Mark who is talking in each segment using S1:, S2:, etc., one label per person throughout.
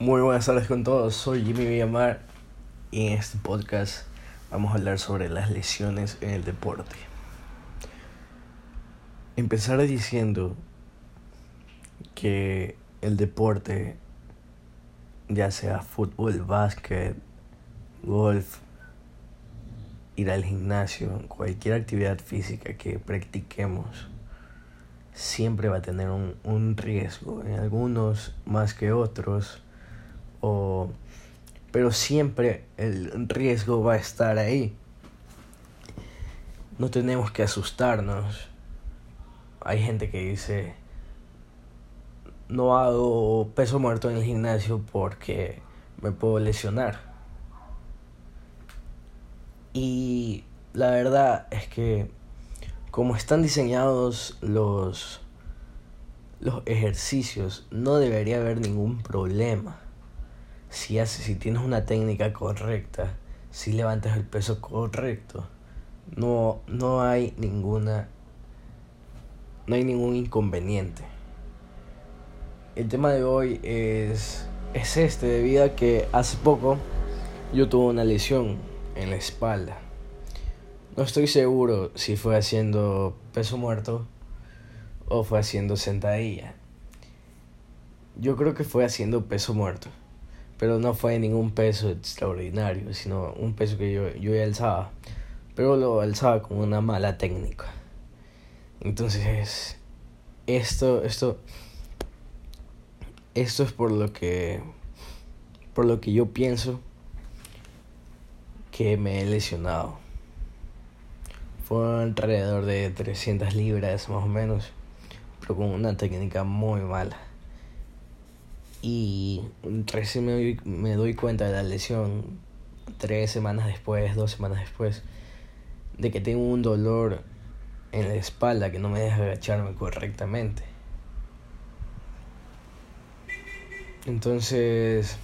S1: Muy buenas tardes con todos, soy Jimmy Villamar y en este podcast vamos a hablar sobre las lesiones en el deporte. Empezar diciendo que el deporte, ya sea fútbol, básquet, golf, ir al gimnasio, cualquier actividad física que practiquemos, siempre va a tener un, un riesgo, en algunos más que otros o, pero siempre el riesgo va a estar ahí. No tenemos que asustarnos. Hay gente que dice, no hago peso muerto en el gimnasio porque me puedo lesionar. Y la verdad es que como están diseñados los, los ejercicios, no debería haber ningún problema si, si tienes una técnica correcta, si levantas el peso correcto, no, no hay ninguna no hay ningún inconveniente. El tema de hoy es, es este, debido a que hace poco yo tuve una lesión en la espalda. No estoy seguro si fue haciendo peso muerto o fue haciendo sentadilla. Yo creo que fue haciendo peso muerto pero no fue ningún peso extraordinario, sino un peso que yo, yo alzaba, pero lo alzaba con una mala técnica. Entonces, esto, esto, esto es por lo que, por lo que yo pienso que me he lesionado. Fue alrededor de 300 libras más o menos, pero con una técnica muy mala y recién me doy, me doy cuenta de la lesión tres semanas después, dos semanas después, de que tengo un dolor en la espalda que no me deja agacharme correctamente. Entonces,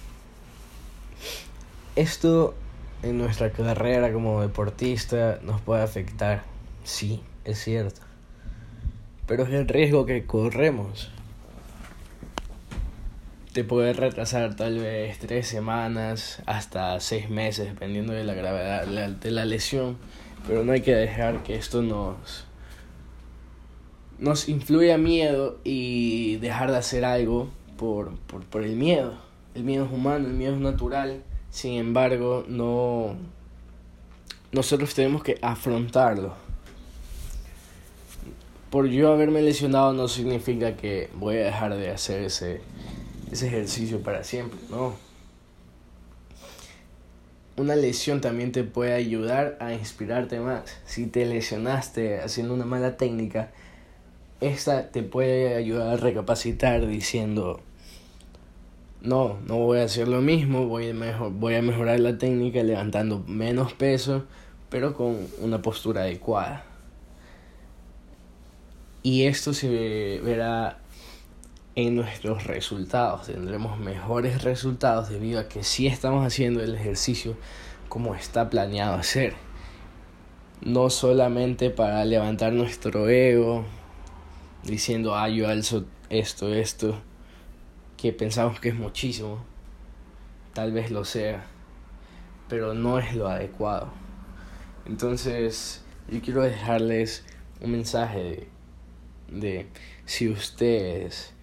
S1: esto en nuestra carrera como deportista nos puede afectar, sí, es cierto. Pero es el riesgo que corremos te puede retrasar tal vez tres semanas hasta seis meses, dependiendo de la gravedad de la lesión. Pero no hay que dejar que esto nos, nos influya miedo y dejar de hacer algo por, por, por el miedo. El miedo es humano, el miedo es natural. Sin embargo, no nosotros tenemos que afrontarlo. Por yo haberme lesionado no significa que voy a dejar de hacer ese, ese ejercicio para siempre, ¿no? Una lesión también te puede ayudar a inspirarte más. Si te lesionaste haciendo una mala técnica, esta te puede ayudar a recapacitar diciendo, no, no voy a hacer lo mismo, voy a, mejor, voy a mejorar la técnica levantando menos peso, pero con una postura adecuada. Y esto se verá en nuestros resultados. Tendremos mejores resultados debido a que si estamos haciendo el ejercicio como está planeado hacer. No solamente para levantar nuestro ego diciendo, ah, yo alzo esto, esto, que pensamos que es muchísimo. Tal vez lo sea, pero no es lo adecuado. Entonces, yo quiero dejarles un mensaje de, de si ustedes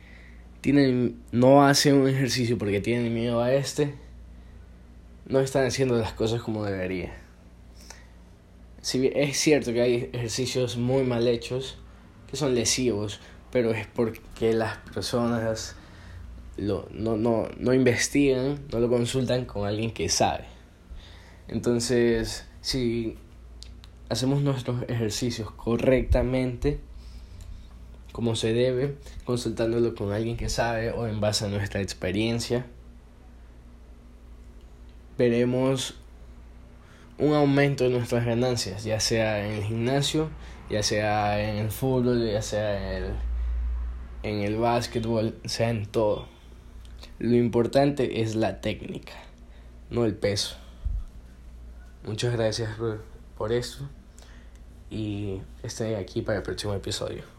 S1: tienen, no hacen un ejercicio porque tienen miedo a este, no están haciendo las cosas como debería. Si es cierto que hay ejercicios muy mal hechos, que son lesivos, pero es porque las personas lo, no, no, no investigan, no lo consultan con alguien que sabe. Entonces, si hacemos nuestros ejercicios correctamente, como se debe, consultándolo con alguien que sabe o en base a nuestra experiencia. Veremos un aumento de nuestras ganancias, ya sea en el gimnasio, ya sea en el fútbol, ya sea en el, en el básquetbol, sea en todo. Lo importante es la técnica, no el peso. Muchas gracias por, por esto y estoy aquí para el próximo episodio.